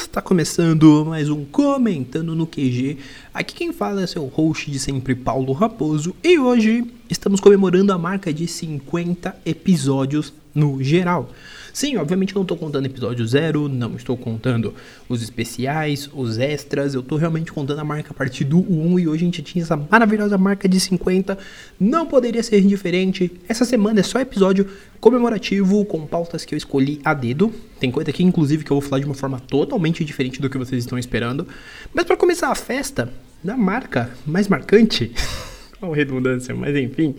Está começando mais um Comentando no QG. Aqui quem fala é seu host de sempre, Paulo Raposo, e hoje estamos comemorando a marca de 50 episódios no geral. Sim, obviamente não estou contando episódio zero, não estou contando os especiais, os extras, eu estou realmente contando a marca a partir do 1 e hoje a gente tinha essa maravilhosa marca de 50. Não poderia ser diferente. Essa semana é só episódio comemorativo com pautas que eu escolhi a dedo. Tem coisa aqui, inclusive, que eu vou falar de uma forma totalmente diferente do que vocês estão esperando. Mas para começar a festa, da marca mais marcante. Qual redundância, mas enfim.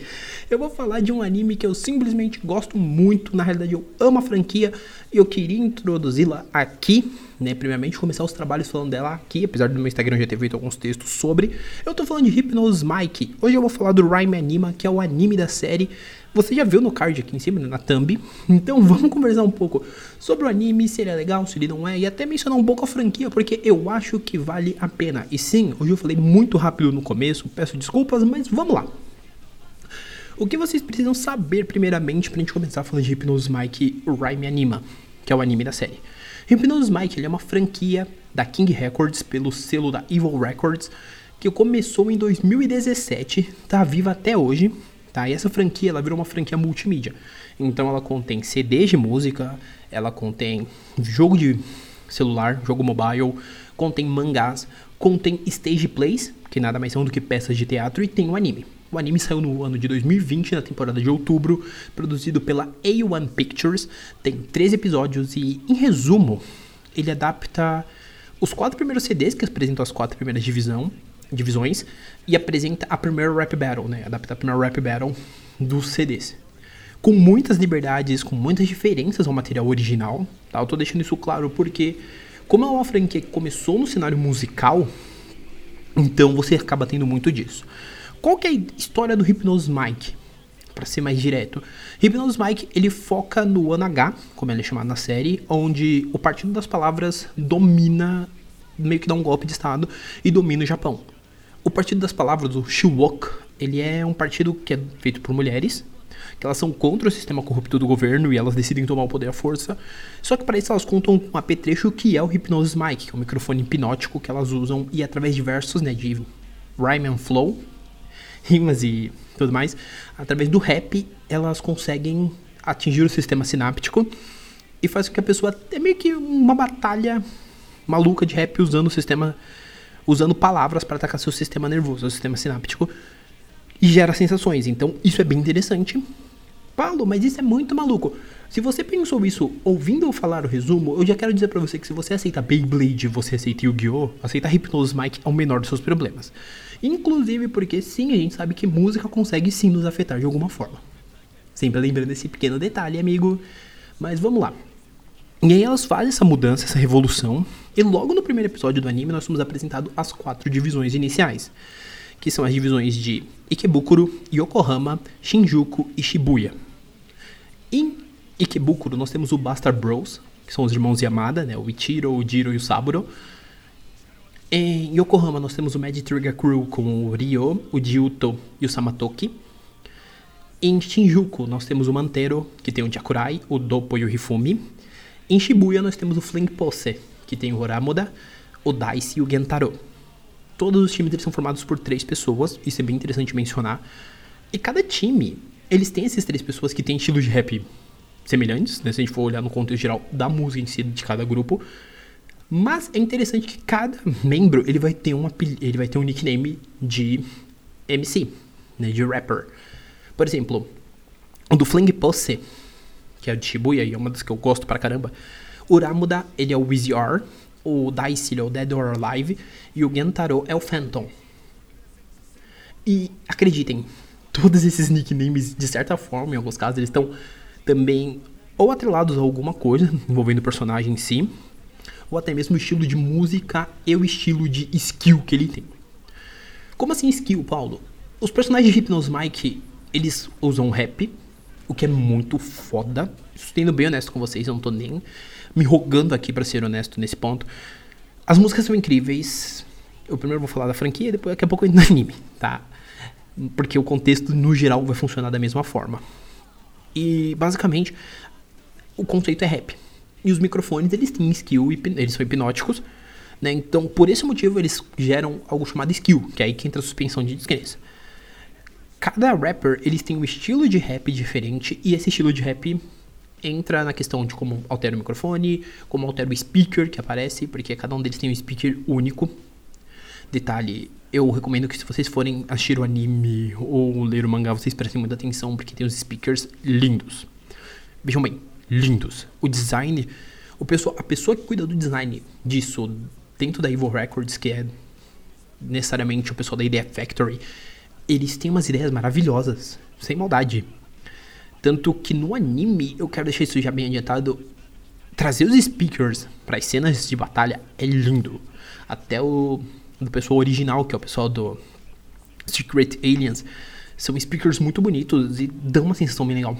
Eu vou falar de um anime que eu simplesmente gosto muito. Na realidade, eu amo a franquia e eu queria introduzi-la aqui, né? Primeiramente, começar os trabalhos falando dela aqui, apesar do meu Instagram já ter feito alguns textos sobre. Eu tô falando de Hypnose Mike. Hoje eu vou falar do Rhyme Anima, que é o anime da série. Você já viu no card aqui em cima, na thumb. Então vamos conversar um pouco sobre o anime, se ele é legal, se ele não é, e até mencionar um pouco a franquia, porque eu acho que vale a pena. E sim, hoje eu falei muito rápido no começo, peço desculpas, mas vamos lá. O que vocês precisam saber primeiramente pra gente começar falando de Hypnose Mike Rhyme Anima, que é o anime da série. Hypnose Mike ele é uma franquia da King Records pelo selo da Evil Records, que começou em 2017, tá viva até hoje, tá? E essa franquia ela virou uma franquia multimídia. Então ela contém CDs de música, ela contém jogo de celular, jogo mobile, contém mangás, contém stage plays, que nada mais são do que peças de teatro, e tem o anime. O anime saiu no ano de 2020, na temporada de outubro, produzido pela A1 Pictures. Tem 13 episódios e, em resumo, ele adapta os quatro primeiros CDs que apresentam as quatro primeiras divisão, divisões e apresenta a primeira rap battle, né? Adapta a primeira rap battle dos CDs. Com muitas liberdades, com muitas diferenças ao material original, tá? Eu tô deixando isso claro porque, como é uma franquia que começou no cenário musical, então você acaba tendo muito disso. Qual que é a história do Hypnose Mike? Para ser mais direto, Hypnose Mike ele foca no H, como ele é chamado na série, onde o Partido das Palavras domina, meio que dá um golpe de estado e domina o Japão. O Partido das Palavras, o Shiwok, ele é um partido que é feito por mulheres, que elas são contra o sistema corrupto do governo e elas decidem tomar o poder à força. Só que para isso elas contam com um apetrecho que é o Hypnose Mic, que é um microfone hipnótico que elas usam e através de versos, né, de rhyme and flow, rimas e tudo mais, através do rap elas conseguem atingir o sistema sináptico e faz com que a pessoa é meio que uma batalha maluca de rap usando o sistema usando palavras para atacar seu sistema nervoso, o sistema sináptico e gera sensações. Então, isso é bem interessante. Paulo, mas isso é muito maluco. Se você pensou isso ouvindo eu falar o resumo, eu já quero dizer para você que se você aceita Beyblade, você aceita Yu-Gi-Oh!, aceitar Hypnose Mike é o menor dos seus problemas. Inclusive porque sim, a gente sabe que música consegue sim nos afetar de alguma forma. Sempre lembrando esse pequeno detalhe, amigo. Mas vamos lá. E aí elas fazem essa mudança, essa revolução, e logo no primeiro episódio do anime nós somos apresentados as quatro divisões iniciais, que são as divisões de Ikebukuro, Yokohama, Shinjuku e Shibuya. Em Ikebukuro nós temos o Bastard Bros, que são os irmãos Yamada, né, o Ichiro, o Jiro e o Saburo. Em Yokohama nós temos o Mad Trigger Crew com o Ryo, o Jiuto e o Samatoki. Em Shinjuku nós temos o Mantero, que tem o Jakurai, o Doppo e o Hifumi. Em Shibuya nós temos o Fling Pose, que tem o Horamoda, o Dice e o Gentaro. Todos os times eles são formados por três pessoas, isso é bem interessante mencionar. E cada time, eles têm essas três pessoas que têm estilos de rap semelhantes, né, se a gente for olhar no contexto geral da música em si de cada grupo. Mas é interessante que cada membro ele vai ter um ele vai ter um nickname de MC, né, de rapper. Por exemplo, o do Fling Pose, que é de Shibuya e é uma das que eu gosto pra caramba. O Ramuda, ele é o Wizzy R, o Dice, ele é o Dead or Alive e o Gentaro é o Phantom. E acreditem, todos esses nicknames, de certa forma, em alguns casos, eles estão também ou atrelados a alguma coisa envolvendo o personagem em si, ou até mesmo o estilo de música e o estilo de skill que ele tem. Como assim skill, Paulo? Os personagens de Hypnose Mike, eles usam rap, o que é muito foda. Sendo bem honesto com vocês, eu não tô nem me rogando aqui para ser honesto nesse ponto. As músicas são incríveis. Eu primeiro vou falar da franquia, depois daqui a pouco eu entro no anime, tá? Porque o contexto no geral vai funcionar da mesma forma. E basicamente o conceito é rap. E os microfones, eles têm skill, eles são hipnóticos, né? Então, por esse motivo, eles geram algo chamado skill, que é aí que entra a suspensão de descrença. Cada rapper, eles têm um estilo de rap diferente, e esse estilo de rap entra na questão de como altera o microfone, como altera o speaker que aparece, porque cada um deles tem um speaker único. Detalhe, eu recomendo que se vocês forem assistir o anime ou ler o mangá, vocês prestem muita atenção, porque tem os speakers lindos. Vejam bem, lindos. O design, o pessoa, a pessoa que cuida do design disso dentro da Evil Records, que é necessariamente o pessoal da Idea Factory, eles têm umas ideias maravilhosas, sem maldade. Tanto que no anime, eu quero deixar isso já bem adiantado, trazer os speakers para as cenas de batalha é lindo. Até o do pessoal original, que é o pessoal do Secret Aliens, são speakers muito bonitos e dão uma sensação bem legal.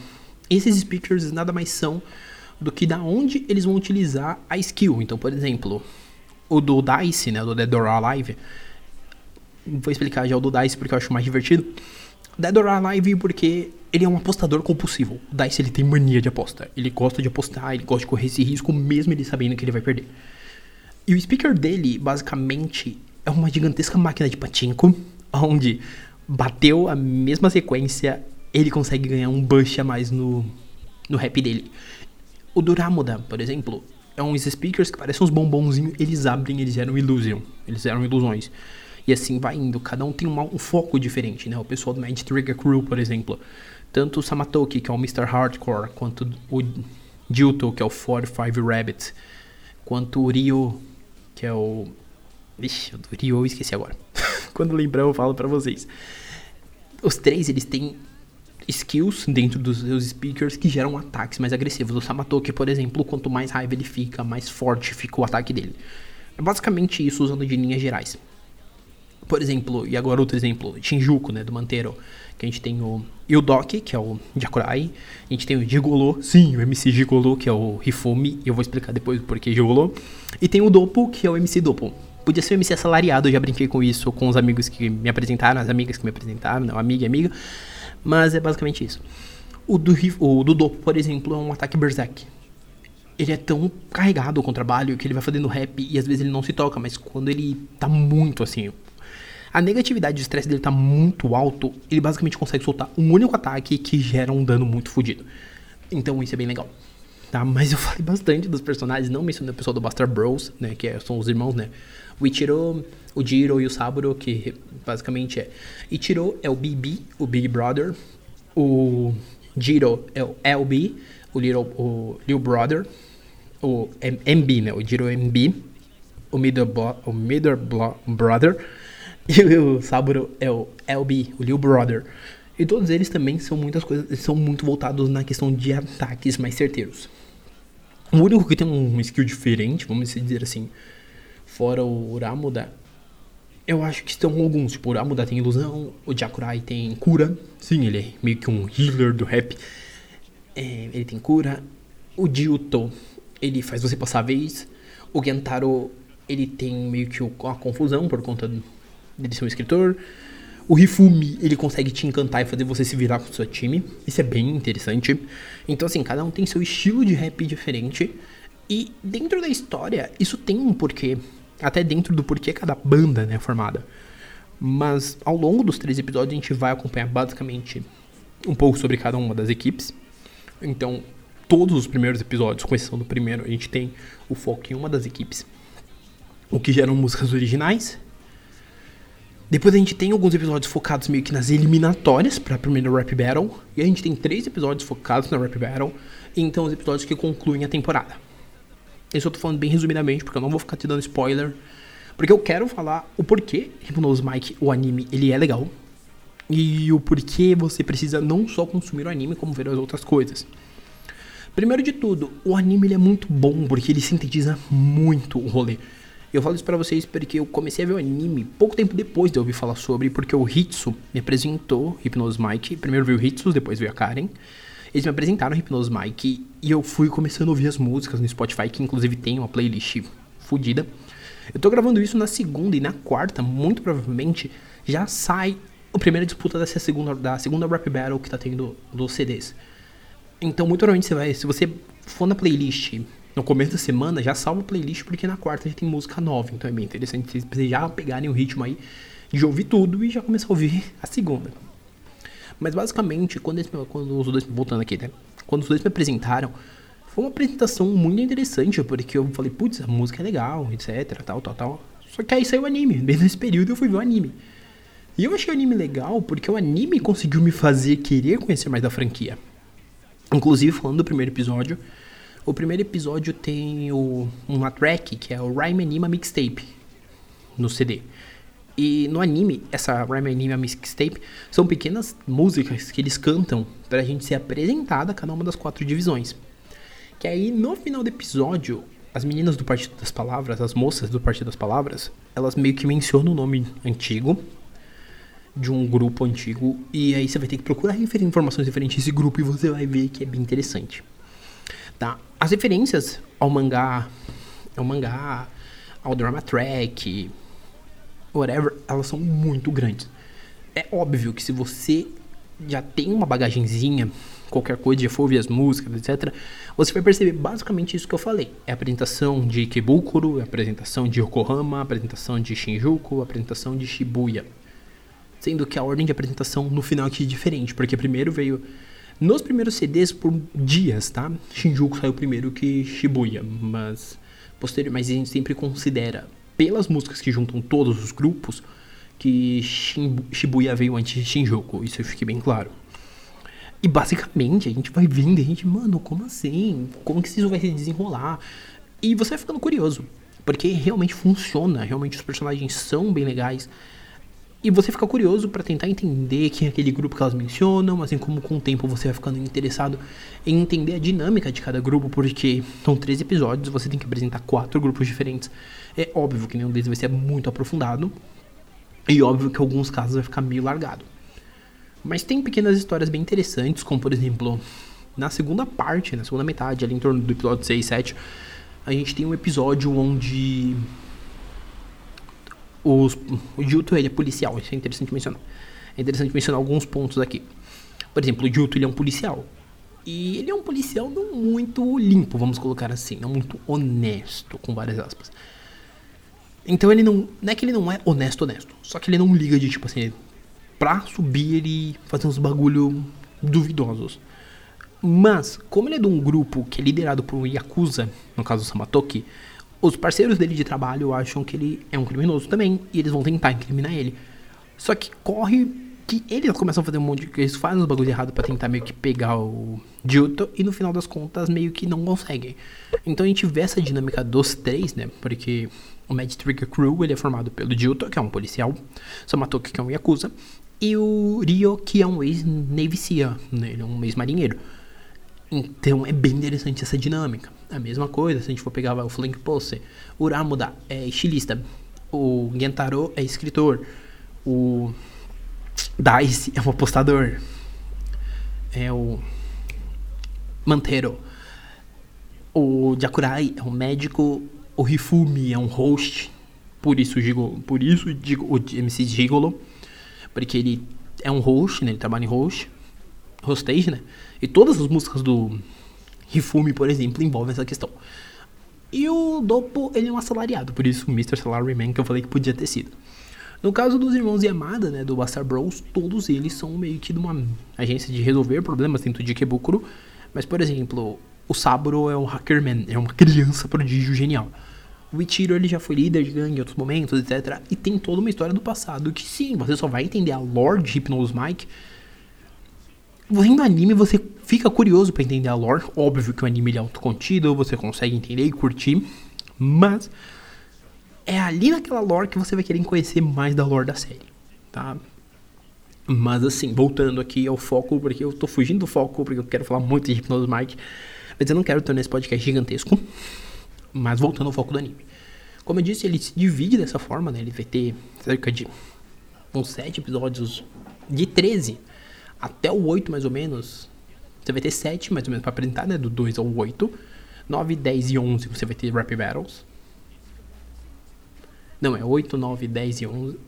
Esses speakers nada mais são do que da onde eles vão utilizar a skill. Então, por exemplo, o do Dice, né, do Dead or Alive, vou explicar já o do Dice porque eu acho mais divertido. Dead or Alive porque ele é um apostador compulsivo. O Dice ele tem mania de aposta. Ele gosta de apostar, ele gosta de correr esse risco mesmo ele sabendo que ele vai perder. E o speaker dele, basicamente, é uma gigantesca máquina de patinco, onde bateu a mesma sequência, ele consegue ganhar um bush a mais no, no rap dele. O Duramoda, por exemplo, é uns speakers que parecem uns bombonzinhos, eles abrem, eles geram illusion, eles geram ilusões. E assim vai indo, cada um tem um, um foco diferente, né? O pessoal do Mad Trigger Crew, por exemplo, tanto o Samatoki, que é o Mr. Hardcore, quanto o Juto, que é o 45 Rabbit, quanto o Ryo, que é o... Vixe, o Ryo eu esqueci agora. Quando lembrar eu falo pra vocês. Os três, eles têm skills dentro dos seus speakers que geram ataques mais agressivos. O Samatoki, por exemplo, quanto mais raiva ele fica, mais forte fica o ataque dele. É basicamente isso usando de linhas gerais. Por exemplo, e agora outro exemplo, Shinjuku, né, do Manteiro, que a gente tem o Yudoki, que é o Jakurai, a gente tem o Gigolo, sim, o MC Gigolo, que é o Hifumi, e eu vou explicar depois por que Gigolo, e tem o Dopo, que é o MC Dopo. Podia ser o MC assalariado, eu já brinquei com isso com os amigos que me apresentaram, as amigas que me apresentaram, não, amiga e amiga, mas é basicamente isso. O do, o do Dopo, por exemplo, é um ataque Berserk. Ele é tão carregado com o trabalho que ele vai fazendo rap e às vezes ele não se toca, mas quando ele tá muito assim, a negatividade e o estresse dele tá muito alto, ele basicamente consegue soltar um único ataque que gera um dano muito fodido. Então isso é bem legal. Tá, mas eu falei bastante dos personagens, não mencionei o pessoal do Buster Bros, né, que é, são os irmãos, né? O Ichiro, o Jiro e o Saburo, que basicamente é. Ichiro é o BB, o Big Brother. O Jiro é o LB, o Little, o Little Brother. O MB, né? O Jiro MB. O Middle, o Middle Brother. E o Saburo é o LB, o Little Brother. E todos eles também são muitas coisas, são muito voltados na questão de ataques mais certeiros. O único que tem um skill diferente, vamos dizer assim, fora o Uramuda, eu acho que estão alguns. Tipo, o Uramuda tem ilusão, o Jakurai tem cura. Sim, ele é meio que um healer do rap. É, ele tem cura. O Jiuto, ele faz você passar a vez. O Gentaro, ele tem meio que uma confusão por conta dele ser um escritor. O Rifumi, ele consegue te encantar e fazer você se virar com o seu time. Isso é bem interessante. Então, assim, cada um tem seu estilo de rap diferente. E dentro da história, isso tem um porquê. Até dentro do porquê cada banda né, é formada. Mas ao longo dos três episódios, a gente vai acompanhar basicamente um pouco sobre cada uma das equipes. Então, todos os primeiros episódios, com exceção do primeiro, a gente tem o foco em uma das equipes. O que geram músicas originais depois a gente tem alguns episódios focados meio que nas eliminatórias para a primeira Rap Battle. E a gente tem três episódios focados na Rap Battle. Então os episódios que concluem a temporada. Isso eu tô falando bem resumidamente, porque eu não vou ficar te dando spoiler. Porque eu quero falar o porquê Hypnose Mike, o anime, ele é legal. E o porquê você precisa não só consumir o anime, como ver as outras coisas. Primeiro de tudo, o anime ele é muito bom, porque ele sintetiza muito o rolê. Eu falo isso pra vocês porque eu comecei a ver o anime pouco tempo depois de eu ouvir falar sobre, porque o Hitsu me apresentou Hypnose Mike. Primeiro veio o Hitsu, depois veio a Karen. Eles me apresentaram Hypnose Mike e eu fui começando a ouvir as músicas no Spotify, que inclusive tem uma playlist fodida. Eu tô gravando isso na segunda e na quarta, muito provavelmente, já sai a primeira disputa dessa segunda, da segunda Rap Battle que tá tendo dos CDs. Então, muito provavelmente você vai, se você for na playlist no começo da semana, já salva a playlist, porque na quarta já tem música nova. Então é bem interessante vocês já pegarem o ritmo aí de ouvir tudo e já começar a ouvir a segunda. Mas basicamente, quando, esse, quando os dois. Voltando aqui, né? Quando os dois me apresentaram, foi uma apresentação muito interessante, porque eu falei, putz, a música é legal, etc, tal, tal, tal. Só que aí saiu o anime. Desde esse período eu fui ver o anime. E eu achei o anime legal porque o anime conseguiu me fazer querer conhecer mais da franquia. Inclusive, falando do primeiro episódio, o primeiro episódio tem o, uma track que é o Rhyme Anima Mixtape no CD. E no anime, essa Rhyme Anima Mixtape são pequenas músicas que eles cantam pra gente ser apresentada cada uma das quatro divisões. Que aí no final do episódio, as meninas do Partido das Palavras, as moças do Partido das Palavras, elas meio que mencionam o nome antigo de um grupo antigo. E aí você vai ter que procurar informações referentes a esse grupo e você vai ver que é bem interessante. Tá? As referências ao mangá, ao mangá, ao drama track, whatever, elas são muito grandes. É óbvio que se você já tem uma bagagenzinha, qualquer coisa, já for ouvir as músicas, etc., você vai perceber basicamente isso que eu falei. É a apresentação de Ikebukuro, é a apresentação de Yokohama, a apresentação de Shinjuku, a apresentação de Shibuya. Sendo que a ordem de apresentação no final aqui é diferente, porque primeiro veio. Nos primeiros CDs por dias, tá? Shinjuku saiu primeiro que Shibuya, mas posterior, mas a gente sempre considera pelas músicas que juntam todos os grupos que Shibuya veio antes de Shinjuku, isso fique bem claro. E basicamente a gente vai vendo e a gente, mano, como assim? Como que isso vai se desenrolar? E você vai ficando curioso, porque realmente funciona, realmente os personagens são bem legais. E você fica curioso para tentar entender quem é aquele grupo que elas mencionam, assim como com o tempo você vai ficando interessado em entender a dinâmica de cada grupo, porque são três episódios, você tem que apresentar quatro grupos diferentes. É óbvio que nenhum deles vai ser muito aprofundado, e óbvio que em alguns casos vai ficar meio largado. Mas tem pequenas histórias bem interessantes, como por exemplo, na segunda parte, na segunda metade, ali em torno do episódio 6 e 7, a gente tem um episódio onde os, o Juto ele é policial, isso é interessante mencionar. É interessante mencionar alguns pontos aqui. Por exemplo, o Juto ele é um policial. E ele é um policial não muito limpo, vamos colocar assim, não muito honesto, com várias aspas. Então ele não. Não é que ele não é honesto, honesto. Só que ele não liga de tipo assim. Pra subir ele fazer uns bagulho duvidosos. Mas, como ele é de um grupo que é liderado por um Yakuza, no caso o Samatoki, os parceiros dele de trabalho acham que ele é um criminoso também e eles vão tentar incriminar ele. Só que corre que eles começam a fazer um monte de eles fazem uns bagulho errado para tentar meio que pegar o Juto e no final das contas meio que não conseguem. Então a gente vê essa dinâmica dos três, né? Porque o Mad Trigger Crew ele é formado pelo Juto, que é um policial, Samatoki, que é um Yakuza, e o Ryo, que é um ex-Navy né? ele é um ex-marinheiro. Então é bem interessante essa dinâmica. A mesma coisa, se a gente for pegar o Flank Pose, o Ramuda é estilista, o Gentaro é escritor, o Dice é um apostador, é o Mantero, o Jakurai é um médico, o Hifumi é um host, por isso, digo, por isso digo o MC Gigolo, porque ele é um host, né, ele trabalha em host, hostage, né? E todas as músicas do Rifume, por exemplo, envolvem essa questão. E o Dopo, ele é um assalariado, por isso o Mr. Salaryman que eu falei que podia ter sido. No caso dos irmãos Yamada, né, do Bastard Bros, todos eles são meio que de uma agência de resolver problemas dentro de Kebukuro. Mas, por exemplo, o Saburo é um hackerman, é uma criança prodígio genial. O Ichiro ele já foi líder de gangue em outros momentos, etc. E tem toda uma história do passado que sim, você só vai entender a lore de Hypnose Mike Vendo anime, você fica curioso para entender a lore. Óbvio que o anime é autocontido, você consegue entender e curtir. Mas é ali naquela lore que você vai querer conhecer mais da lore da série, tá? Mas assim, voltando aqui ao foco, porque eu tô fugindo do foco, porque eu quero falar muito de Hypnose Mike. Mas eu não quero tornar esse podcast gigantesco. Mas voltando ao foco do anime. Como eu disse, ele se divide dessa forma, né? Ele vai ter cerca de uns 7 episódios de 13 até o 8 mais ou menos, você vai ter 7 mais ou menos para apresentar, né? Do 2 ao 8. 9, 10 e 11 você vai ter Rap Battles. Não, é 8, 9, 10 e 11.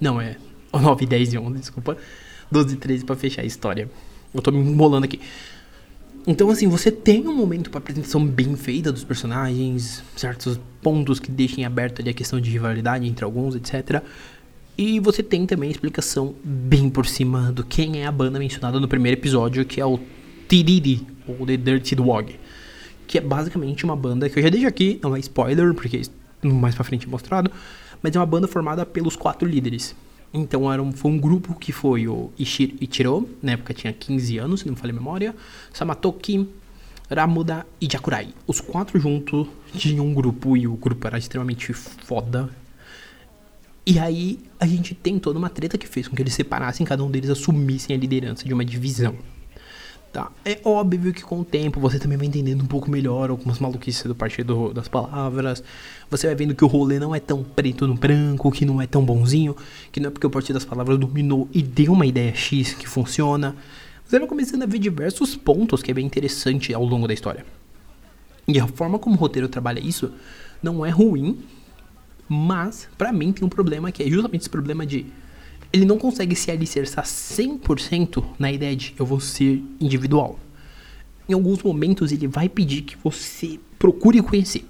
Não, é 9, 10 e 11, desculpa. 12 e 13 pra fechar a história. Eu tô me embolando aqui. Então, assim, você tem um momento para apresentação bem feita dos personagens, certos pontos que deixem aberto ali a questão de rivalidade entre alguns, etc. E você tem também a explicação bem por cima do quem é a banda mencionada no primeiro episódio, que é o Tiriri, ou The Dirty Dog. Que é basicamente uma banda que eu já deixo aqui, não é spoiler, porque mais pra frente é mostrado, mas é uma banda formada pelos quatro líderes. Então era um, foi um grupo que foi o Ishiro, Ichiro, na época tinha 15 anos, se não me falha a memória, Samatoki, Ramuda e Jakurai. Os quatro juntos tinham um grupo e o grupo era extremamente foda. E aí a gente tem toda uma treta que fez com que eles separassem, cada um deles assumissem a liderança de uma divisão. Tá. É óbvio que com o tempo você também vai entendendo um pouco melhor algumas maluquices do partido das palavras. Você vai vendo que o rolê não é tão preto no branco, que não é tão bonzinho, que não é porque o partido das palavras dominou e deu uma ideia X que funciona. Você vai começando a ver diversos pontos que é bem interessante ao longo da história. E a forma como o roteiro trabalha isso não é ruim, mas para mim tem um problema que é justamente esse problema de ele não consegue se alicerçar 100% na ideia de eu vou ser individual. Em alguns momentos ele vai pedir que você procure conhecer.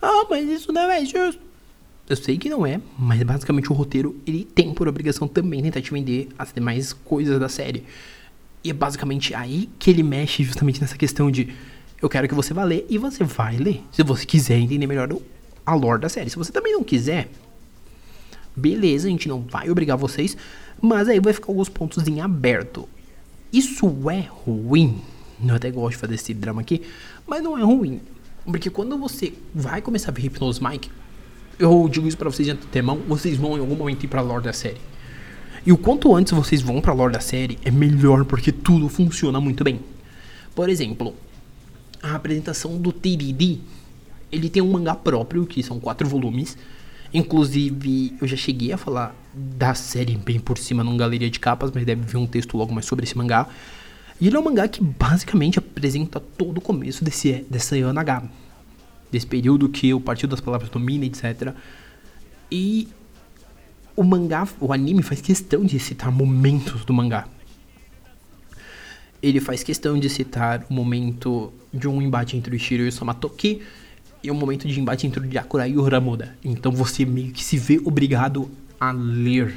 Ah, mas isso não é justo. Eu sei que não é, mas basicamente o roteiro ele tem por obrigação também tentar te vender as demais coisas da série. E é basicamente aí que ele mexe justamente nessa questão de eu quero que você vá ler e você vai ler. Se você quiser entender melhor a lore da série. Se você também não quiser, Beleza, a gente não vai obrigar vocês, mas aí vai ficar alguns pontos em aberto. Isso é ruim. Eu até gosto de fazer esse drama aqui, mas não é ruim. Porque quando você vai começar a ver Hypnose Mike, eu digo isso pra vocês de antemão, vocês vão em algum momento ir pra lore da série. E o quanto antes vocês vão pra lore da série, é melhor porque tudo funciona muito bem. Por exemplo, a apresentação do TDD, ele tem um mangá próprio, que são quatro volumes, Inclusive, eu já cheguei a falar da série bem por cima numa galeria de capas, mas deve vir um texto logo mais sobre esse mangá. E ele é um mangá que basicamente apresenta todo o começo desse, dessa H. Desse período que o Partido das Palavras domina, etc. E o mangá, o anime faz questão de citar momentos do mangá. Ele faz questão de citar o momento de um embate entre o Ishiro e o Samatoki, e um momento de embate entre o Yakura e o Ramuda. Então você meio que se vê obrigado a ler.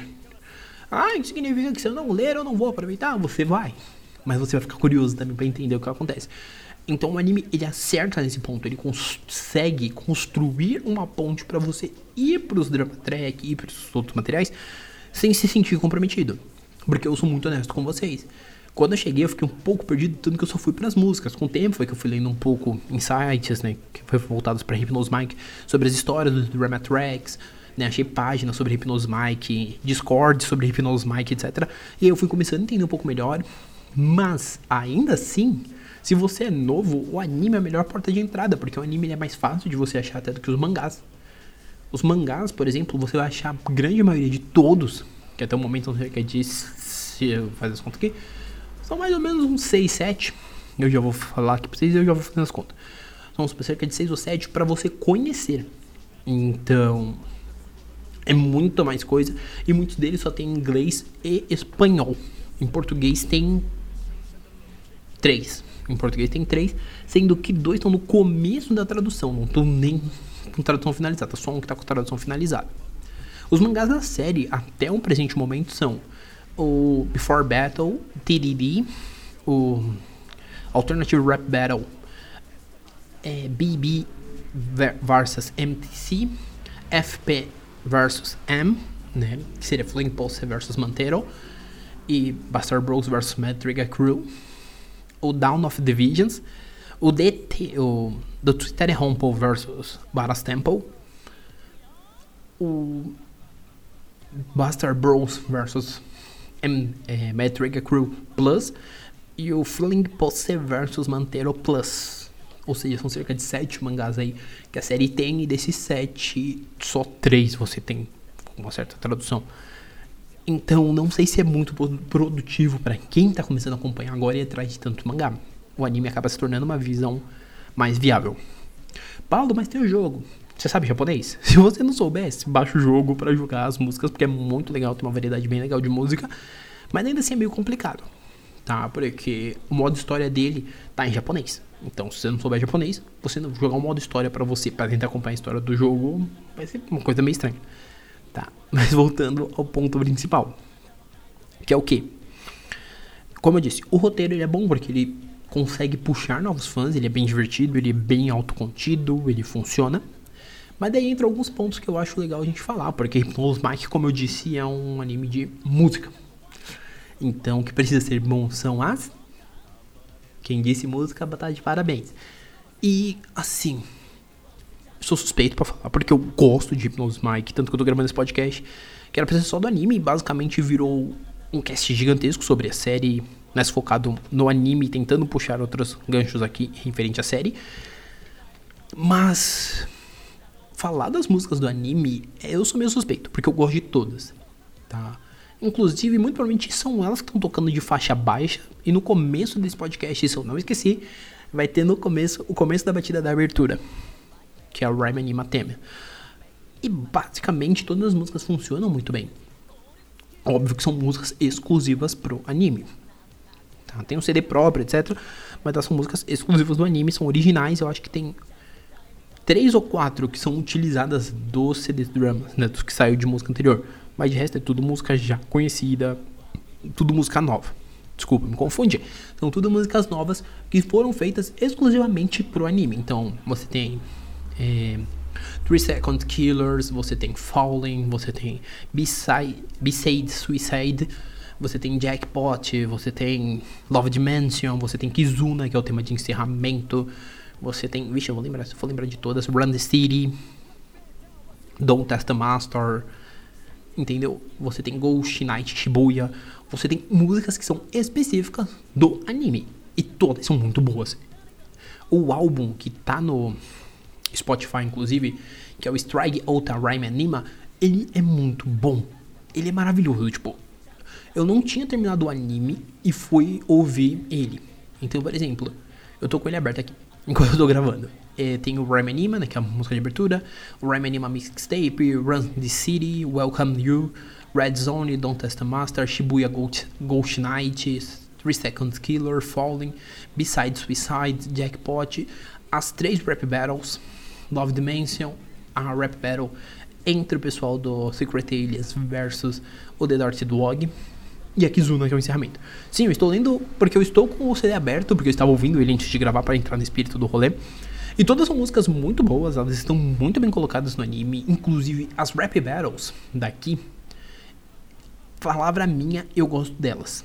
Ah, isso significa que se eu não ler eu não vou aproveitar? Você vai. Mas você vai ficar curioso também para entender o que acontece. Então o anime ele acerta nesse ponto, ele consegue construir uma ponte para você ir para os drama track, ir para os outros materiais sem se sentir comprometido. Porque eu sou muito honesto com vocês. Quando eu cheguei, eu fiquei um pouco perdido, tanto que eu só fui para as músicas. Com o tempo foi que eu fui lendo um pouco insights, né, que foi voltados para Hypnose Mike, sobre as histórias do Drama Tracks, né, achei páginas sobre Hypnose Mike, Discord sobre Hypnose Mike, etc. E aí eu fui começando a entender um pouco melhor. Mas, ainda assim, se você é novo, o anime é a melhor porta de entrada, porque o anime é mais fácil de você achar até do que os mangás. Os mangás, por exemplo, você vai achar a grande maioria de todos, que até o momento não sei o que é de se faz as contas aqui, são mais ou menos uns 6, 7. Eu já vou falar aqui pra vocês e eu já vou fazer as contas. São cerca de 6 ou 7 para você conhecer. Então, é muito mais coisa. E muitos deles só tem inglês e espanhol. Em português tem 3. Em português tem 3, sendo que dois estão no começo da tradução. Não estão nem com tradução finalizada, só um que está com tradução finalizada. Os mangás da série, até o presente momento, são o Before Battle, TDD, o Alternative Rap Battle, é, BB versus MTC, FP versus M, né, que seria Flame Pulse versus Mantero, e Bastard Bros versus Metriga Crew, o Down of Divisions, o DT, o do Twitter Humble versus Baras Temple, o Bastard Bros versus É, Metric Crew Plus e o Fling Pose versus Mantero Plus. Ou seja, são cerca de 7 mangás aí que a série tem e desses 7, só 3 você tem uma certa tradução. Então, não sei se é muito produtivo para quem tá começando a acompanhar agora e atrás de tanto mangá. O anime acaba se tornando uma visão mais viável. Paulo, mas tem o jogo. Você sabe japonês? Se você não soubesse, baixa o jogo para jogar as músicas, porque é muito legal, tem uma variedade bem legal de música, mas ainda assim é meio complicado. tá? Porque o modo história dele tá em japonês. Então, se você não souber japonês, você não jogar um modo história para você, para tentar acompanhar a história do jogo, vai ser uma coisa meio estranha. Tá? Mas voltando ao ponto principal, que é o que? Como eu disse, o roteiro ele é bom porque ele consegue puxar novos fãs, ele é bem divertido, ele é bem autocontido, ele funciona. Mas daí entra alguns pontos que eu acho legal a gente falar, porque Hypnose Mike, como eu disse, é um anime de música. Então, o que precisa ser bom são as. Quem disse música, batalha de parabéns. E, assim. Sou suspeito para falar, porque eu gosto de Hypnose Mike, tanto que eu tô gravando esse podcast, que era pra ser só do anime, e basicamente virou um cast gigantesco sobre a série, mais focado no anime, tentando puxar outros ganchos aqui referente à série. Mas. Falar das músicas do anime, eu sou meio suspeito, porque eu gosto de todas, tá? Inclusive, muito provavelmente são elas que estão tocando de faixa baixa. E no começo desse podcast, se eu não esqueci, vai ter no começo o começo da batida da abertura, que é o Rhyme Anima Theme. E basicamente todas as músicas funcionam muito bem. Óbvio que são músicas exclusivas pro anime. Tá? Tem um CD próprio, etc. Mas elas são músicas exclusivas do anime, são originais. Eu acho que tem três ou quatro que são utilizadas dos CDs dramas, né? Dos que saiu de música anterior. Mas de resto é tudo música já conhecida, tudo música nova. Desculpa, me confundi. São tudo músicas novas que foram feitas exclusivamente pro anime. Então, você tem é, Three Second Killers, você tem Falling, você tem Beside Suicide, você tem Jackpot, você tem Love Dimension, você tem Kizuna, que é o tema de encerramento. Você tem, vixe, eu vou lembrar, se eu for lembrar de todas, Run the City, Don't Test the Master, entendeu? Você tem Ghost Night Shibuya, você tem músicas que são específicas do anime e todas são muito boas. O álbum que tá no Spotify, inclusive, que é o Strike Outa Rhyme Anima, ele é muito bom. Ele é maravilhoso, tipo, eu não tinha terminado o anime e fui ouvir ele. Então, por exemplo, eu tô com ele aberto aqui enquanto eu tô gravando. É, tem o Rhyme Anima, né, que é a música de abertura, o Rhyme Anima Mixtape, Run the City, Welcome You, Red Zone, Don't Test the Master, Shibuya Ghost, Ghost Night, 3 Seconds Killer, Falling, Beside Suicide, Jackpot, as três rap battles, Love Dimension, a rap battle entre o pessoal do Secret Aliens versus o The Dark Dog e a Kizuna, que é o encerramento. Sim, eu estou lendo porque eu estou com o CD aberto, porque eu estava ouvindo ele antes de gravar para entrar no espírito do rolê. E todas são músicas muito boas, elas estão muito bem colocadas no anime, inclusive as rap battles daqui. Palavra minha, eu gosto delas.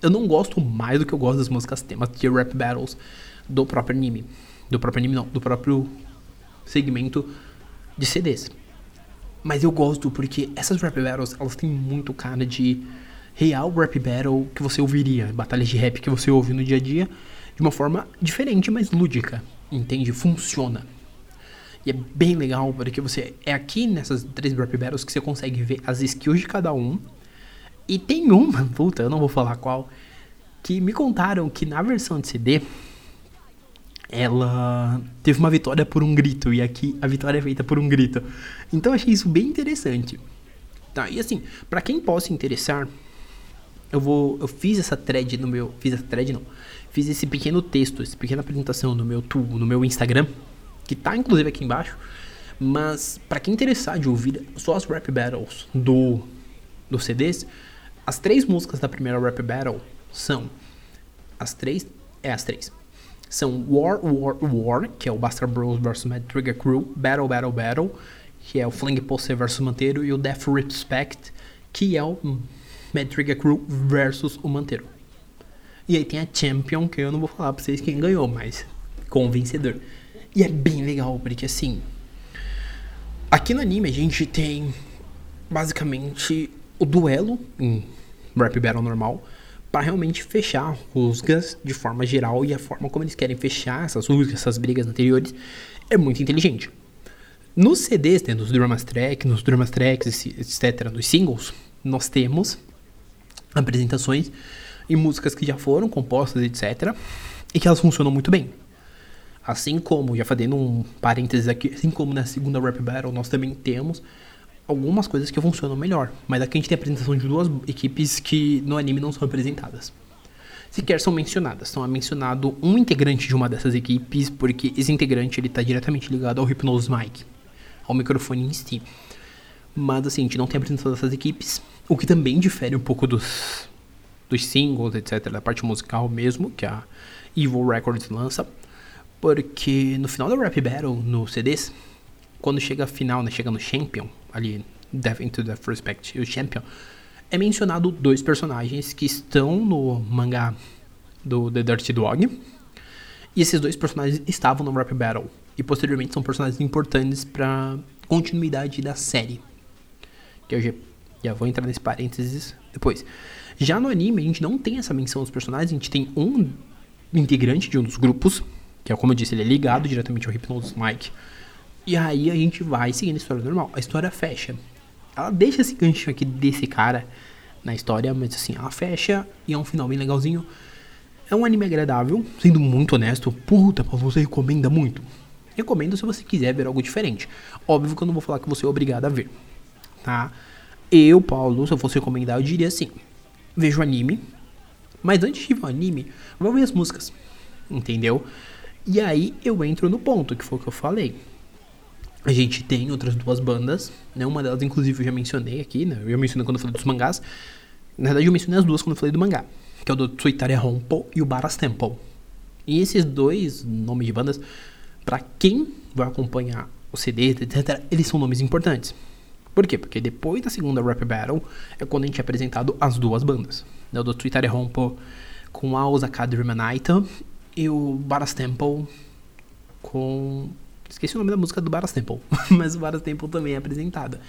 Eu não gosto mais do que eu gosto das músicas temas de rap battles do próprio anime. Do próprio anime não, do próprio segmento de CDs. Mas eu gosto porque essas rap battles, elas têm muito cara de real rap battle que você ouviria, batalhas de rap que você ouve no dia a dia, de uma forma diferente, mas lúdica entende? Funciona. E é bem legal porque você é aqui nessas três rap battles que você consegue ver as skills de cada um. E tem uma, puta, eu não vou falar qual, que me contaram que na versão de CD ela teve uma vitória por um grito e aqui a vitória é feita por um grito. Então achei isso bem interessante. Tá, e assim, para quem possa interessar, eu vou eu fiz essa thread no meu, fiz essa thread não fiz esse pequeno texto, essa pequena apresentação no meu tubo, no meu Instagram, que tá inclusive aqui embaixo. Mas para quem interessar de ouvir só as rap battles do do CDs, as três músicas da primeira rap battle são as três, é as três. São War, War, War, que é o Bastard Bros vs Mad Trigger Crew, Battle, Battle, Battle, que é o Fling Pulse vs Manteiro, e o Death Respect, que é o Trigger Crew versus o Manteiro. E aí tem a Champion, que eu não vou falar pra vocês quem ganhou, mas com o vencedor. E é bem legal, porque assim. Aqui no anime a gente tem basicamente o duelo em Rap Battle normal para realmente fechar rusgas de forma geral e a forma como eles querem fechar essas rusgas, essas brigas anteriores é muito inteligente. Nos CDs, né, nos dramas track, nos dramas tracks, etc, nos singles, nós temos apresentações e músicas que já foram compostas, etc. E que elas funcionam muito bem. Assim como, já fazendo um parênteses aqui, assim como na segunda Rap Battle, nós também temos algumas coisas que funcionam melhor. Mas aqui a gente tem a apresentação de duas equipes que no anime não são representadas. sequer são mencionadas. São mencionado um integrante de uma dessas equipes, porque esse integrante ele tá diretamente ligado ao Hypnose Mic, ao microfone em si. Mas assim, a gente não tem a apresentação dessas equipes, o que também difere um pouco dos, dos singles, etc., da parte musical mesmo, que a Evil Records lança. Porque no final da Rap Battle, no CDs, quando chega a final, né, chega no Champion, ali, Death into the Respect, o Champion, é mencionado dois personagens que estão no mangá do The Dirty Dog. E esses dois personagens estavam no Rap Battle. E posteriormente são personagens importantes para continuidade da série. Que já, já vou entrar nesse parênteses depois. Já no anime, a gente não tem essa menção dos personagens, a gente tem um integrante de um dos grupos, que é como eu disse, ele é ligado diretamente ao Hypnosis Mike. E aí a gente vai seguindo a história normal. A história fecha. Ela deixa esse gancho aqui desse cara na história, mas assim, ela fecha e é um final bem legalzinho. É um anime agradável, sendo muito honesto. Puta, você recomenda muito? Recomendo se você quiser ver algo diferente. Óbvio que eu não vou falar que você é obrigado a ver, tá? Eu, Paulo, se eu fosse recomendar, eu diria assim: veja o anime, mas antes de ver o anime, vá ver as músicas, entendeu? E aí eu entro no ponto, que foi o que eu falei. A gente tem outras duas bandas, né? Uma delas, inclusive, eu já mencionei aqui, né? Eu mencionei quando eu falei dos mangás. Na verdade, eu mencionei as duas quando eu falei do mangá, que é o do Tsuitare Honpo e o Baras Temple. E esses dois nomes de bandas, para quem vai acompanhar o CD, etc., eles são nomes importantes. Por quê? Porque depois da segunda Rap Battle é quando a gente é apresentado as duas bandas. Né? O do Twitter Rompo com a Osaka Dreamanaita e o Baras Temple com. Esqueci o nome da música do Baras Temple, mas o Baras Temple também é apresentada.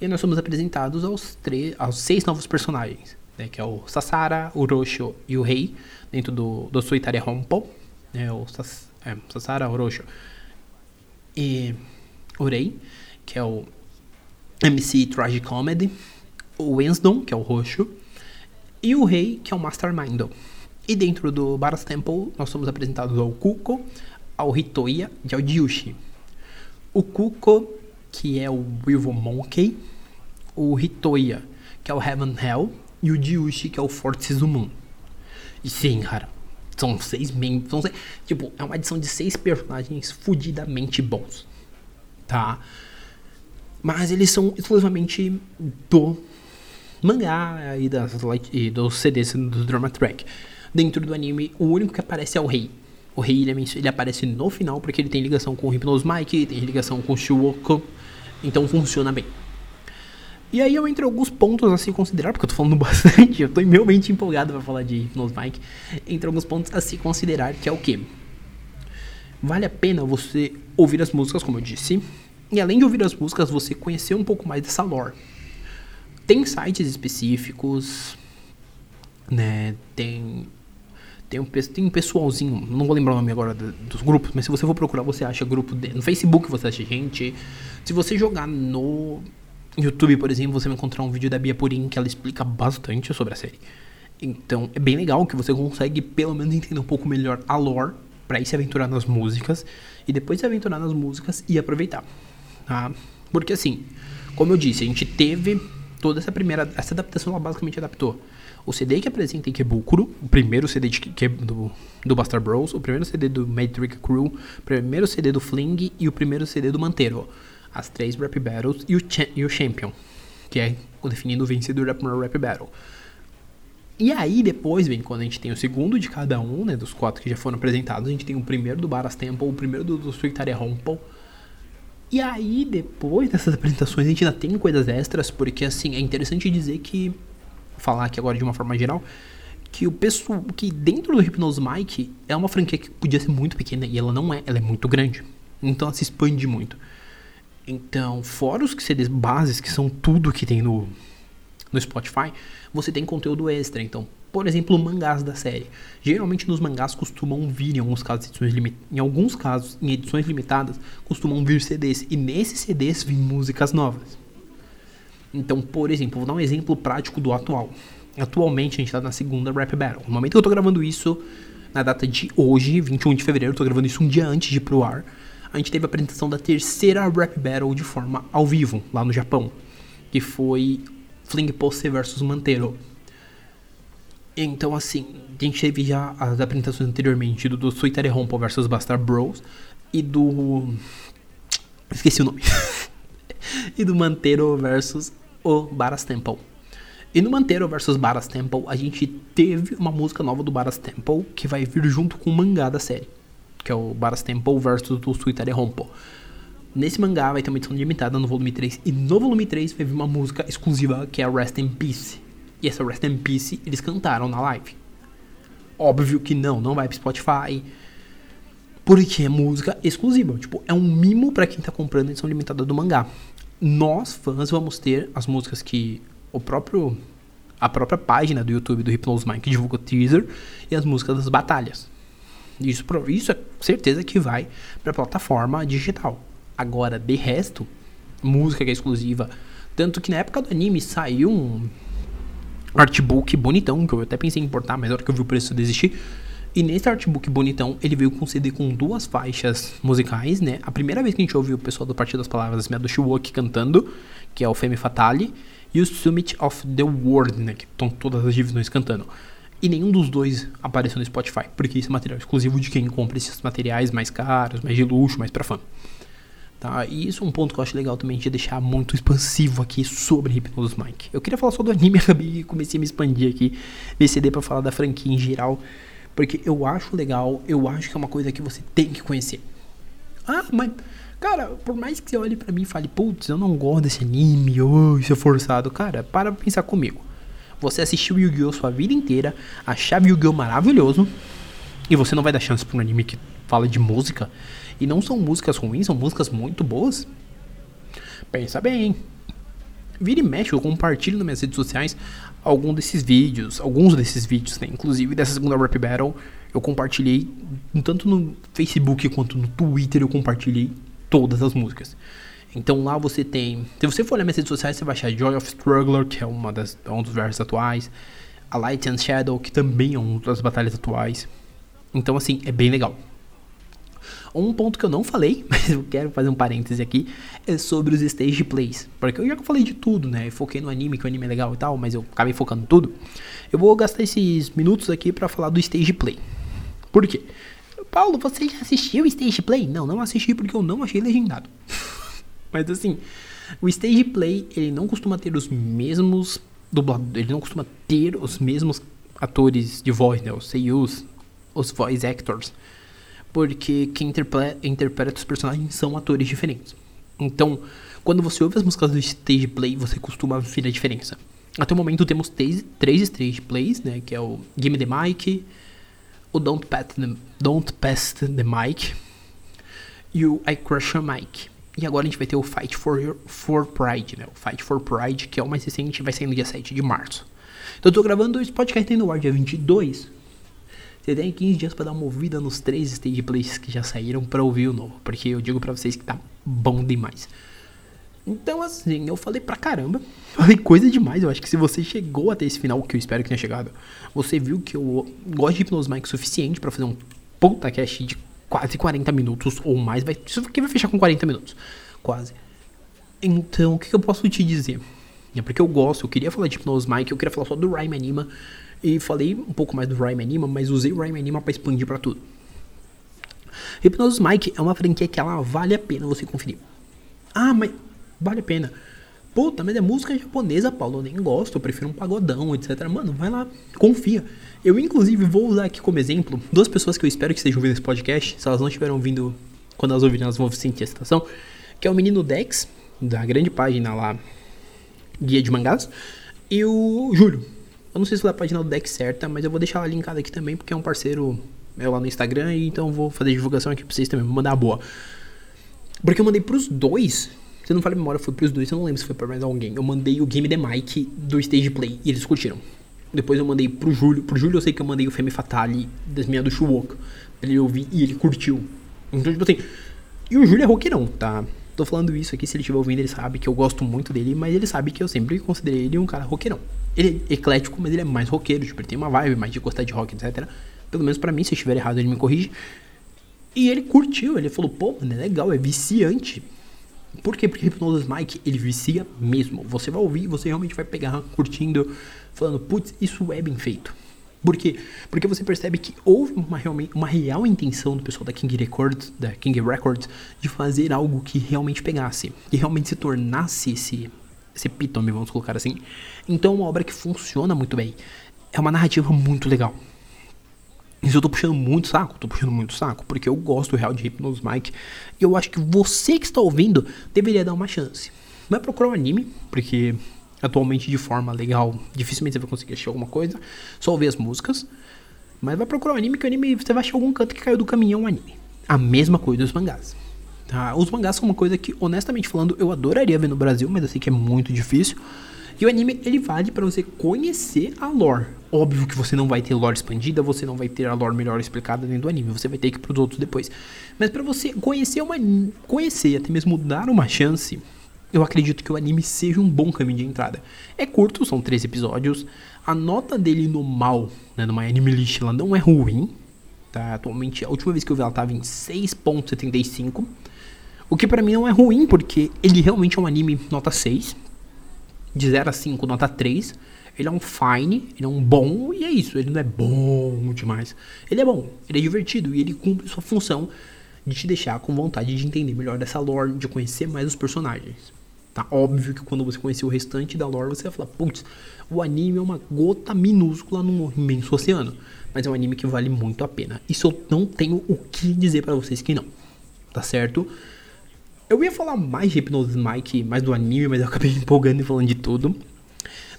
E nós somos apresentados aos, três, aos seis novos personagens, né? que é o Sasara, o Rosho e o Rei, dentro do, do Suitare Rompo. Né? O Sas, é, Sasara, o e o Rei, que é o MC Tragicomedy, o Winston, que é o roxo, e o Rei, que é o Mastermind. E dentro do Baras Temple, nós somos apresentados ao Kuko, ao Hitoya e ao Jiushi. O Kuko, que é o Evil Monkey, o Hitoya, que é o Heaven Hell, e o Jiushi, que é o Fortes Moon. E sim, cara, são seis membros. São seis, tipo, é uma adição de seis personagens fudidamente bons. Tá? Mas eles são exclusivamente do mangá e, das, e dos CDs do Drama Track. Dentro do anime, o único que aparece é o Rei. O Rei ele, ele aparece no final porque ele tem ligação com o Hypnose Mike, tem ligação com o Shuoko, então funciona bem. E aí eu entro alguns pontos a se considerar, porque eu tô falando bastante, eu tô realmente empolgado para falar de Hypnose Mike. Entre alguns pontos a se considerar, que é o que? Vale a pena você ouvir as músicas, como eu disse, e além de ouvir as músicas, você conhecer um pouco mais dessa lore. Tem sites específicos, né? Tem tem um, tem um pessoalzinho, não vou lembrar o nome agora dos grupos, mas se você for procurar, você acha grupo de, no Facebook, você acha gente. Se você jogar no YouTube, por exemplo, você vai encontrar um vídeo da Bia Purim que ela explica bastante sobre a série. Então, é bem legal que você consegue pelo menos entender um pouco melhor a lore para ir se aventurar nas músicas e depois se aventurar nas músicas e aproveitar. Tá? Porque assim, como eu disse, a gente teve toda essa primeira. Essa adaptação ela basicamente adaptou o CD que apresenta Ikebukuro, o primeiro CD de, que, do, do Buster Bros, o primeiro CD do Matrix Crew, o primeiro CD do Fling e o primeiro CD do Manteiro. As três Rap Battles e o, e o Champion, que é definindo o vencedor da primeira Rap Battle. E aí depois vem quando a gente tem o segundo de cada um, né, dos quatro que já foram apresentados, a gente tem o primeiro do Baras Temple, o primeiro do, do Sweet Rumple, e aí, depois dessas apresentações, a gente ainda tem coisas extras, porque assim, é interessante dizer que. Falar aqui agora de uma forma geral, que o pessoal. que dentro do Hypnose Mike é uma franquia que podia ser muito pequena, e ela não é, ela é muito grande. Então ela se expande muito. Então, fora os CDs bases, que são tudo que tem no, no Spotify, você tem conteúdo extra. Então, por exemplo, mangás da série. Geralmente nos mangás costumam vir, em alguns casos, edições em alguns casos, em edições limitadas, costumam vir CDs. E nesses CDs vêm músicas novas. Então, por exemplo, vou dar um exemplo prático do atual. Atualmente a gente está na segunda Rap Battle. No momento que eu estou gravando isso, na data de hoje, 21 de fevereiro, estou gravando isso um dia antes de ir pro ar. A gente teve a apresentação da terceira Rap Battle de forma ao vivo, lá no Japão. Que foi Fling Posse versus Mantero. Então, assim, a gente teve já as apresentações anteriormente do, do Suitare Rompo versus Bastard Bros e do. Esqueci o nome. e do Mantero versus o Baras Temple. E no Mantero versus Baras Temple, a gente teve uma música nova do Baras Temple que vai vir junto com o mangá da série, que é o Baras Temple versus do Suitare Rompo. Nesse mangá vai ter uma edição limitada no volume 3, e no volume 3 vai vir uma música exclusiva que é Rest in Peace. E essa Rest in Peace eles cantaram na live. Óbvio que não, não vai pro Spotify. Porque é música exclusiva. Tipo, é um mimo para quem tá comprando a edição limitada do mangá. Nós, fãs, vamos ter as músicas que o próprio. A própria página do YouTube do Hypnose Mike divulga o teaser e as músicas das batalhas. Isso, isso é certeza que vai pra plataforma digital. Agora, de resto, música que é exclusiva. Tanto que na época do anime saiu um artbook bonitão, que eu até pensei em importar, mas na hora que eu vi o preço eu desisti. E nesse artbook bonitão, ele veio com CD com duas faixas musicais, né? A primeira vez que a gente ouviu o pessoal do Partido das Palavras, do Shiwok cantando, que é o Femme Fatale, e o Summit of the World, né? Que estão todas as divisões cantando. E nenhum dos dois apareceu no Spotify, porque isso é material exclusivo de quem compra esses materiais mais caros, mais de luxo, mais pra fã. Tá? E isso é um ponto que eu acho legal também de deixar muito expansivo aqui sobre Hypnosis Mike. Eu queria falar só do anime, acabei comecei a me expandir aqui, me ceder para falar da franquia em geral, porque eu acho legal, eu acho que é uma coisa que você tem que conhecer. Ah, mas cara, por mais que você olhe para mim e fale, putz, eu não gosto desse anime, oh, isso é forçado, cara, para pensar comigo. Você assistiu Yu-Gi-Oh sua vida inteira, achava Yu-Gi-Oh maravilhoso, e você não vai dar chance para um anime que fala de música e não são músicas ruins, são músicas muito boas. Pensa bem. Vira e mexe, eu compartilho nas minhas redes sociais algum desses vídeos, alguns desses vídeos, né? Inclusive dessa segunda Rap Battle, eu compartilhei tanto no Facebook quanto no Twitter, eu compartilhei todas as músicas. Então lá você tem, se você for olhar minhas redes sociais, você vai achar Joy of Struggler, que é uma das é um dos versos atuais, a Light and Shadow, que também é uma das batalhas atuais. Então assim, é bem legal. Um ponto que eu não falei, mas eu quero fazer um parêntese aqui, é sobre os stage plays. Porque eu já falei de tudo, né? Eu foquei no anime, que o anime é legal e tal, mas eu acabei focando tudo. Eu vou gastar esses minutos aqui para falar do stage play. Por quê? Paulo, você já assistiu o stage play? Não, não assisti porque eu não achei legendado. mas assim, o stage play, ele não costuma ter os mesmos dubladores, ele não costuma ter os mesmos atores de voz, né? Os seiyus, os voice actors porque quem interpreta, os personagens são atores diferentes. Então, quando você ouve as músicas do stage play, você costuma ver a diferença. Até o momento temos três, três stage plays, né, que é o Gimme the Mic, o Don't Pass the, Don't Pass the Mic e o I Crush Your Mic. E agora a gente vai ter o Fight for, Your, for Pride, né? O Fight for Pride, que é o mais recente, vai sair no dia 7 de março. Então eu tô gravando esse podcast no ar dia 22, você tem 15 dias para dar uma ouvida nos três stage plays que já saíram para ouvir o novo, porque eu digo para vocês que tá bom demais. Então, assim, eu falei pra caramba. Falei coisa demais. Eu acho que se você chegou até esse final, que eu espero que tenha chegado, você viu que eu gosto de Hypnose Mic suficiente para fazer um puta cast de quase 40 minutos ou mais. Vai, isso aqui vai fechar com 40 minutos. Quase. Então, o que, que eu posso te dizer? É porque eu gosto, eu queria falar de Hypnose Mic, eu queria falar só do Rhyme Anima. E falei um pouco mais do Rhyme Anima, mas usei o Rhyme Anima para expandir para tudo. Hypnosis Mike é uma franquia que ela vale a pena você conferir. Ah, mas vale a pena. Puta, mas é música japonesa, Paulo. Eu nem gosto, eu prefiro um pagodão, etc. Mano, vai lá, confia. Eu, inclusive, vou usar aqui como exemplo duas pessoas que eu espero que estejam ouvindo esse podcast. Se elas não estiveram ouvindo, quando elas ouvirem, elas vão sentir a citação. Que é o menino Dex, da grande página lá, Guia de Mangás. E o Júlio, eu não sei se foi a página do deck certa, mas eu vou deixar ela linkada aqui também, porque é um parceiro meu lá no Instagram, e então vou fazer divulgação aqui pra vocês também, vou mandar a boa. Porque eu mandei pros dois, se não falei memória, foi pros dois, eu não lembro se foi pra mais alguém. Eu mandei o Game The Mike do Stage Play, e eles curtiram. Depois eu mandei pro Júlio, pro Júlio eu sei que eu mandei o Femme Fatale das minhas do Shulok, ele ouviu e ele curtiu. Então, tipo assim, e o Júlio é roqueirão, tá? Tô falando isso aqui, se ele estiver ouvindo, ele sabe que eu gosto muito dele, mas ele sabe que eu sempre considerei ele um cara roqueirão. Ele é eclético, mas ele é mais roqueiro, tipo, ele tem uma vibe mais de gostar de rock, etc. Pelo menos para mim, se eu estiver errado, ele me corrige. E ele curtiu, ele falou, pô, mano, é legal, é viciante. Por quê? Porque Hypnosis Mike, ele vicia mesmo. Você vai ouvir, você realmente vai pegar curtindo, falando, putz, isso é bem feito. Por quê? Porque você percebe que houve uma, realmente, uma real intenção do pessoal da King Records, da King Records de fazer algo que realmente pegasse, que realmente se tornasse esse, esse epítome, vamos colocar assim. Então é uma obra que funciona muito bem. É uma narrativa muito legal. Isso eu tô puxando muito saco, tô puxando muito saco, porque eu gosto real de Hypnose Mike. E eu acho que você que está ouvindo deveria dar uma chance. Vai procurar um anime, porque atualmente de forma legal, dificilmente você vai conseguir achar alguma coisa, só ouvir as músicas. Mas vai procurar um anime que o anime você vai achar algum canto que caiu do caminhão um anime. A mesma coisa dos mangás. Tá? Os mangás são uma coisa que, honestamente falando, eu adoraria ver no Brasil, mas eu sei que é muito difícil. E o anime, ele vale para você conhecer a lore. Óbvio que você não vai ter lore expandida, você não vai ter a lore melhor explicada dentro do anime, você vai ter que ir pros outros depois. Mas para você conhecer uma conhecer, até mesmo dar uma chance, eu acredito que o anime seja um bom caminho de entrada. É curto, são três episódios. A nota dele no mal, né, numa anime list, ela não é ruim. Tá? Atualmente, a última vez que eu vi ela tava em 6.75. O que para mim não é ruim, porque ele realmente é um anime nota 6. De 0 a 5, nota 3. Ele é um fine, ele é um bom, e é isso. Ele não é bom demais. Ele é bom, ele é divertido e ele cumpre sua função de te deixar com vontade de entender melhor dessa lore, de conhecer mais os personagens. Tá óbvio que quando você conhecer o restante da lore, você vai falar, putz, o anime é uma gota minúscula num imenso oceano. Mas é um anime que vale muito a pena. Isso eu não tenho o que dizer para vocês que não. Tá certo? Eu ia falar mais de Hypnosis Mike, mais do anime, mas eu acabei empolgando e falando de tudo.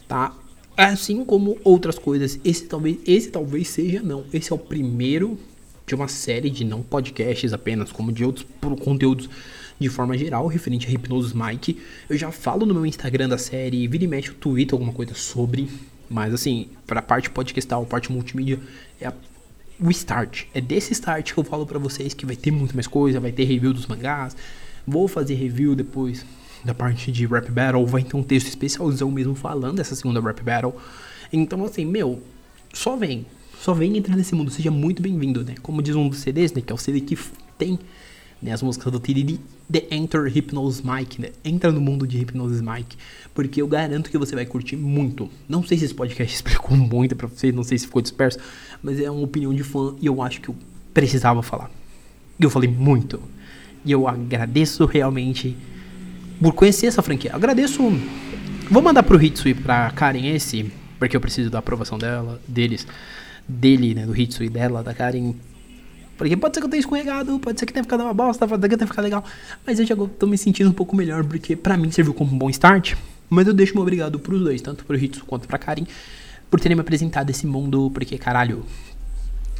Tá? Assim como outras coisas, esse talvez, esse talvez seja não. Esse é o primeiro de uma série de não podcasts apenas, como de outros conteúdos de forma geral, referente a Hipnosis Mike. Eu já falo no meu Instagram da série, vira e mexe o Twitter, alguma coisa sobre. Mas assim, pra parte podcastal, parte multimídia, é a, o start. É desse start que eu falo para vocês que vai ter muito mais coisa, vai ter review dos mangás. Vou fazer review depois da parte de Rap Battle, vai ter um texto especialzão mesmo falando dessa segunda Rap Battle. Então assim, meu, só vem. Só vem entrar nesse mundo, seja muito bem-vindo, né? Como diz um dos CDs, né? Que é o CD que tem né, as músicas do Tiriri, The Enter Hypnosis Mike, né? Entra no mundo de Hypnosis Mike, porque eu garanto que você vai curtir muito. Não sei se esse podcast explicou muito pra você, não sei se ficou disperso, mas é uma opinião de fã e eu acho que eu precisava falar. E eu falei muito. E eu agradeço realmente por conhecer essa franquia. Agradeço. Vou mandar pro Hitsu e pra Karen esse, porque eu preciso da aprovação dela, deles, dele, né, do Hitsu e dela, da Karen, porque pode ser que eu tenha escorregado, pode ser que tenha ficado uma bosta, pode ser que tenha ficado legal. Mas eu já tô me sentindo um pouco melhor, porque pra mim serviu como um bom start. Mas eu deixo meu obrigado pros dois, tanto pro Hitsu quanto pra Karin, por terem me apresentado esse mundo, porque caralho.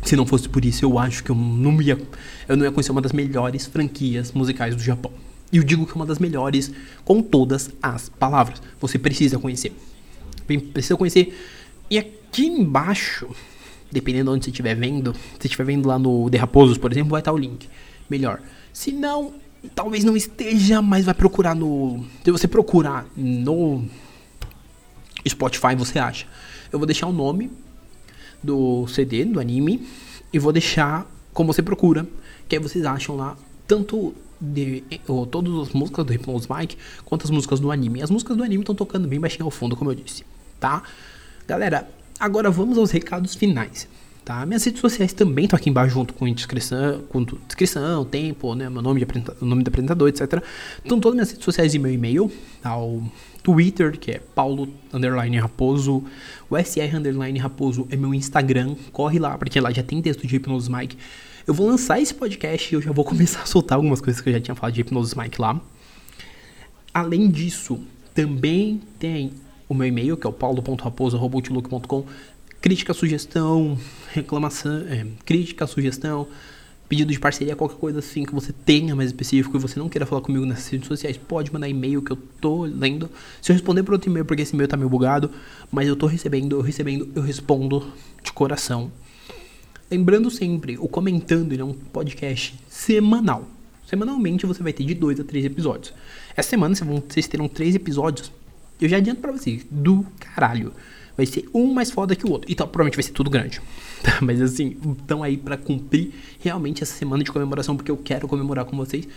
Se não fosse por isso, eu acho que eu não ia, eu não ia conhecer uma das melhores franquias musicais do Japão. E eu digo que é uma das melhores com todas as palavras. Você precisa conhecer. Precisa conhecer. E aqui embaixo dependendo de onde você estiver vendo, se estiver vendo lá no The Raposos, por exemplo, vai estar o link. Melhor. Se não, talvez não esteja, mas vai procurar no. Se você procurar no Spotify, você acha. Eu vou deixar o nome do CD, do anime, e vou deixar como você procura, que aí vocês acham lá tanto de ou, todas as músicas do Hypnose Mike quanto as músicas do anime. As músicas do anime estão tocando bem baixinho ao fundo, como eu disse, tá? Galera, Agora vamos aos recados finais. Tá? Minhas redes sociais também estão aqui embaixo junto com descrição, com descrição, tempo, né, meu nome, de o nome do apresentador, etc. Estão todas minhas redes sociais e meu e-mail, ao Twitter, que é paulo underline raposo, o SR underline raposo é meu Instagram, corre lá, porque lá já tem texto de Hipnosis Mike. Eu vou lançar esse podcast e eu já vou começar a soltar algumas coisas que eu já tinha falado de Hipnosis Mike lá. Além disso, também tem o meu e-mail, que é o paulo.raposo.outlook.com. Crítica, sugestão, reclamação, é, crítica, sugestão, pedido de parceria, qualquer coisa assim que você tenha mais específico e você não queira falar comigo nas redes sociais, pode mandar e-mail que eu tô lendo. Se eu responder por outro e-mail, porque esse e-mail tá meio bugado, mas eu tô recebendo, eu recebendo, eu respondo de coração. Lembrando sempre, o Comentando ele é um podcast semanal. Semanalmente você vai ter de dois a três episódios. Essa semana vocês terão três episódios eu já adianto pra vocês, do caralho. Vai ser um mais foda que o outro. Então, provavelmente vai ser tudo grande. Tá? Mas assim, estão aí para cumprir realmente essa semana de comemoração, porque eu quero comemorar com vocês.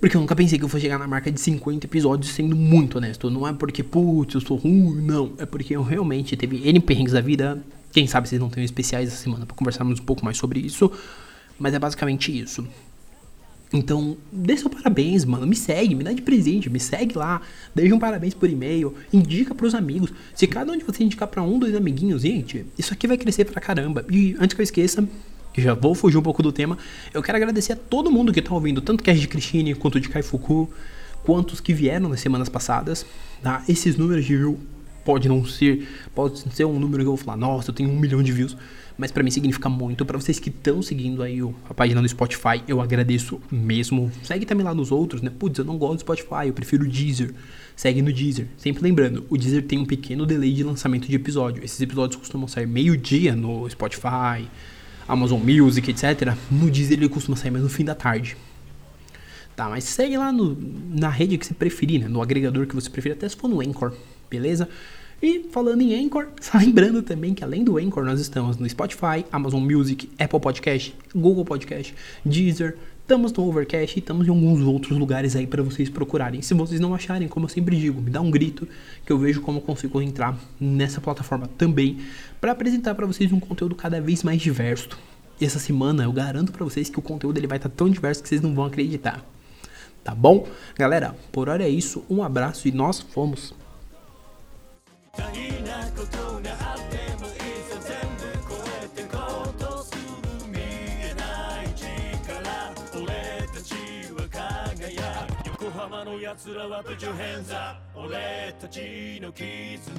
Porque eu nunca pensei que eu fosse chegar na marca de 50 episódios, sendo muito honesto. Não é porque, putz, eu sou ruim, não. É porque eu realmente teve N perrengues da vida. Quem sabe vocês não tenham especiais essa semana para conversarmos um pouco mais sobre isso. Mas é basicamente isso. Então, dê seu parabéns, mano. Me segue, me dá de presente, me segue lá. Deixa um parabéns por e-mail, indica pros amigos. Se cada um de vocês indicar para um, dois amiguinhos, gente, isso aqui vai crescer pra caramba. E antes que eu esqueça, já vou fugir um pouco do tema, eu quero agradecer a todo mundo que tá ouvindo, tanto que é de Cristine quanto de Kaifuku, quantos que vieram nas semanas passadas. Tá? Esses números de view pode não ser, pode ser um número que eu vou falar, nossa, eu tenho um milhão de views mas para mim significa muito. Para vocês que estão seguindo aí a página do Spotify, eu agradeço mesmo. Segue também lá nos outros, né? Putz, eu não gosto do Spotify, eu prefiro o Deezer. Segue no Deezer. Sempre lembrando, o Deezer tem um pequeno delay de lançamento de episódio. Esses episódios costumam sair meio-dia no Spotify, Amazon Music, etc. No Deezer ele costuma sair mais no fim da tarde. Tá, mas segue lá no, na rede que você preferir, né? No agregador que você preferir, até se for no Anchor, beleza? E falando em Anchor, só lembrando também que além do Anchor, nós estamos no Spotify, Amazon Music, Apple Podcast, Google Podcast, Deezer, estamos no Overcast e estamos em alguns outros lugares aí para vocês procurarem. Se vocês não acharem, como eu sempre digo, me dá um grito que eu vejo como eu consigo entrar nessa plataforma também para apresentar para vocês um conteúdo cada vez mais diverso. E essa semana eu garanto para vocês que o conteúdo ele vai estar tá tão diverso que vocês não vão acreditar. Tá bom? Galera, por hora é isso. Um abraço e nós fomos. 大なことがあってもいざ全部超えてこうとする見えない力俺たちは輝く横浜の奴らは Put your hands up 俺たちの絆。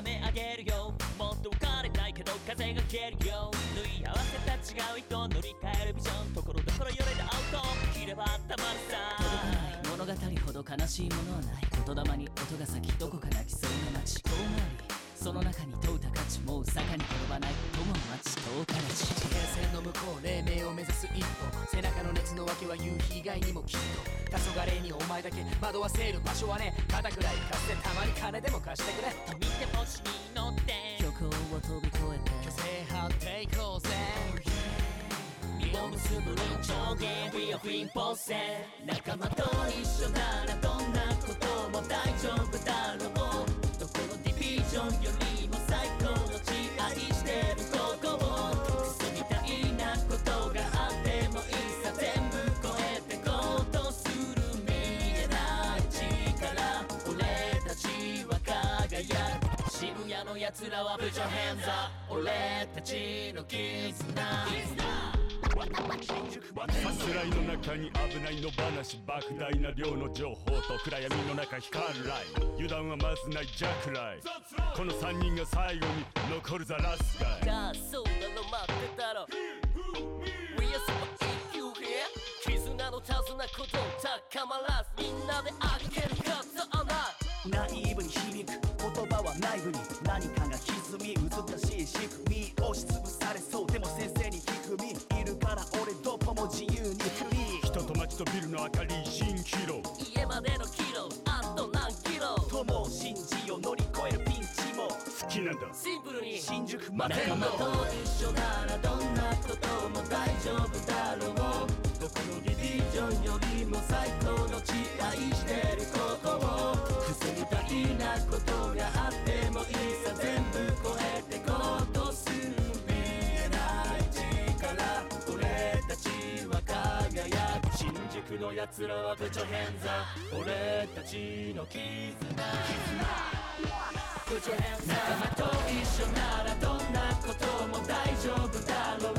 雨あげるよ。もっと浮かれないけど風が蹴るよ。縫い合わせた違う糸乗り換えるビジョン。ところどころよれでアウト切ればたまるさ。物語ほど悲しいものはない言霊に音が咲きどこか？泣きそうな街遠回りその中に問うた価値もう坂に転ばない友の街遠か？ら地地平線の向こう黎明を目指す一歩背中の熱の訳は夕日以外にもきっと黄昏にお前だけ惑わせる場所はね肩くらい貸してたまに金でも貸してくれと見て星に乗って虚構をを結ぶ上下 We are free ポセ仲間と一緒ならどんなことも大丈夫だろうどこのディビジョンよりも最高の地愛してるここをクソみたいなことがあってもいいさ全部超えてこうとする見えない力俺たちは輝く渋谷の奴らは Put your hands up 俺たちの絆さすらいの中に危ないの話莫大な量の情報と暗闇の中光るライ油断はまずないジャックライこの3人が最後に残るザラスガイだそうだろ待ってたろ We are super if you here 絆の数なこと高まらずみんなで開けるか穴ナイーブに響くの明かり蜃気楼家までのキロ。あと何キロ。友を信じよ乗り越えるピンチも。好きなんだ。シンプルに。新宿まで。仲間と一緒な奴らはプチョヘンザ俺たちの絆。プチョヘンザ仲間と一緒ならどんなことも大丈夫だろう。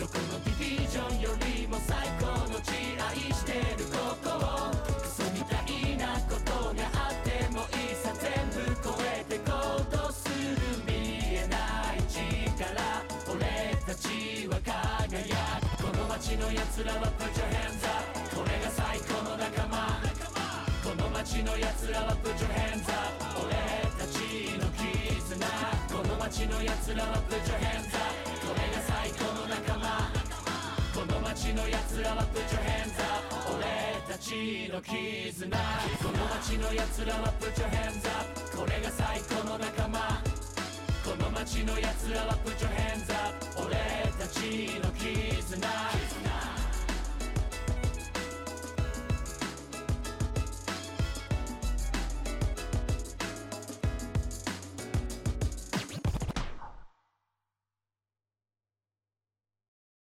どこのディビジョンよりも最高の地愛してるここを。クソみたいなことがあってもいいさ全部超えてこうとする見えない力。俺たちは輝く。この街の奴らはプチョヘ街の奴らは Put your hands up 俺たちの絆この街の奴らは Put your hands up これが最高の仲間この街の奴らは Put your hands up 俺たちの絆この街の奴らは Put your hands up これが最高の仲間この街の奴らは Put your hands up 俺たちの絆